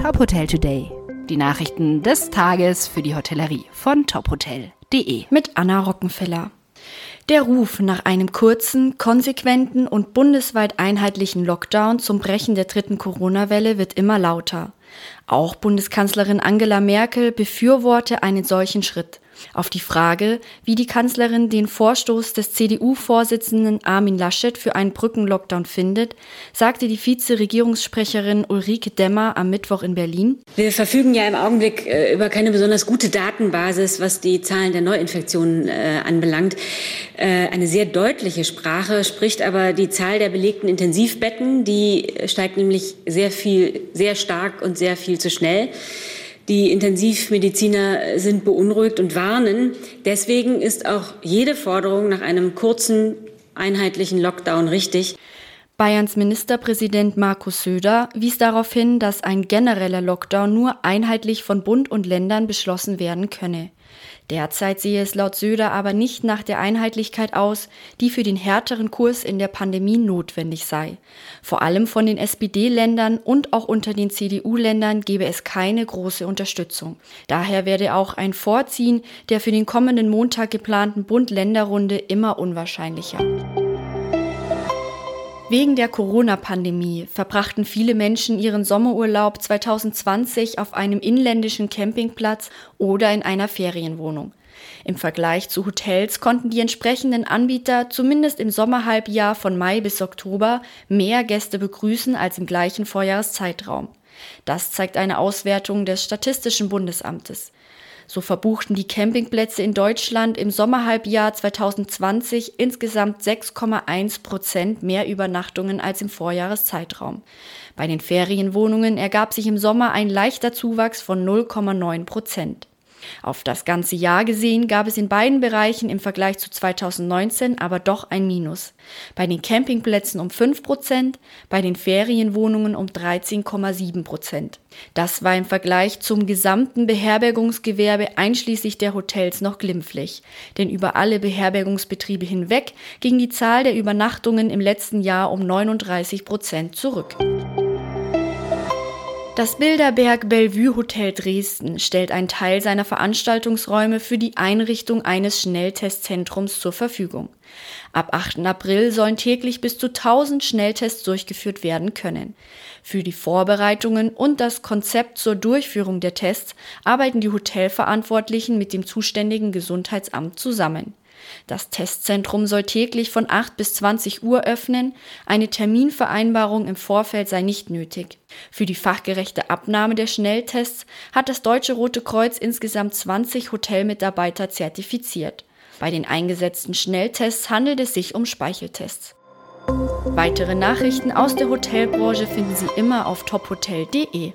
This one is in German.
Top Hotel Today. Die Nachrichten des Tages für die Hotellerie von tophotel.de. Mit Anna Rockenfeller. Der Ruf nach einem kurzen, konsequenten und bundesweit einheitlichen Lockdown zum Brechen der dritten Corona-Welle wird immer lauter. Auch Bundeskanzlerin Angela Merkel befürworte einen solchen Schritt. Auf die Frage, wie die Kanzlerin den Vorstoß des CDU-Vorsitzenden Armin Laschet für einen Brückenlockdown findet, sagte die Vize-Regierungssprecherin Ulrike Demmer am Mittwoch in Berlin. Wir verfügen ja im Augenblick äh, über keine besonders gute Datenbasis, was die Zahlen der Neuinfektionen äh, anbelangt. Äh, eine sehr deutliche Sprache spricht aber die Zahl der belegten Intensivbetten. Die steigt nämlich sehr viel, sehr stark und sehr viel zu schnell. Die Intensivmediziner sind beunruhigt und warnen. Deswegen ist auch jede Forderung nach einem kurzen, einheitlichen Lockdown richtig. Bayerns Ministerpräsident Markus Söder wies darauf hin, dass ein genereller Lockdown nur einheitlich von Bund und Ländern beschlossen werden könne. Derzeit sehe es laut Söder aber nicht nach der Einheitlichkeit aus, die für den härteren Kurs in der Pandemie notwendig sei. Vor allem von den SPD-Ländern und auch unter den CDU-Ländern gebe es keine große Unterstützung. Daher werde auch ein Vorziehen der für den kommenden Montag geplanten Bund-Länder-Runde immer unwahrscheinlicher. Wegen der Corona-Pandemie verbrachten viele Menschen ihren Sommerurlaub 2020 auf einem inländischen Campingplatz oder in einer Ferienwohnung. Im Vergleich zu Hotels konnten die entsprechenden Anbieter zumindest im Sommerhalbjahr von Mai bis Oktober mehr Gäste begrüßen als im gleichen Vorjahreszeitraum. Das zeigt eine Auswertung des Statistischen Bundesamtes. So verbuchten die Campingplätze in Deutschland im Sommerhalbjahr 2020 insgesamt 6,1 Prozent mehr Übernachtungen als im Vorjahreszeitraum. Bei den Ferienwohnungen ergab sich im Sommer ein leichter Zuwachs von 0,9 Prozent. Auf das ganze Jahr gesehen gab es in beiden Bereichen im Vergleich zu 2019 aber doch ein Minus. Bei den Campingplätzen um 5 Prozent, bei den Ferienwohnungen um 13,7 Prozent. Das war im Vergleich zum gesamten Beherbergungsgewerbe einschließlich der Hotels noch glimpflich. Denn über alle Beherbergungsbetriebe hinweg ging die Zahl der Übernachtungen im letzten Jahr um 39 Prozent zurück. Das Bilderberg Bellevue Hotel Dresden stellt einen Teil seiner Veranstaltungsräume für die Einrichtung eines Schnelltestzentrums zur Verfügung. Ab 8. April sollen täglich bis zu 1000 Schnelltests durchgeführt werden können. Für die Vorbereitungen und das Konzept zur Durchführung der Tests arbeiten die Hotelverantwortlichen mit dem zuständigen Gesundheitsamt zusammen. Das Testzentrum soll täglich von 8 bis 20 Uhr öffnen. Eine Terminvereinbarung im Vorfeld sei nicht nötig. Für die fachgerechte Abnahme der Schnelltests hat das Deutsche Rote Kreuz insgesamt 20 Hotelmitarbeiter zertifiziert. Bei den eingesetzten Schnelltests handelt es sich um Speicheltests. Weitere Nachrichten aus der Hotelbranche finden Sie immer auf tophotel.de.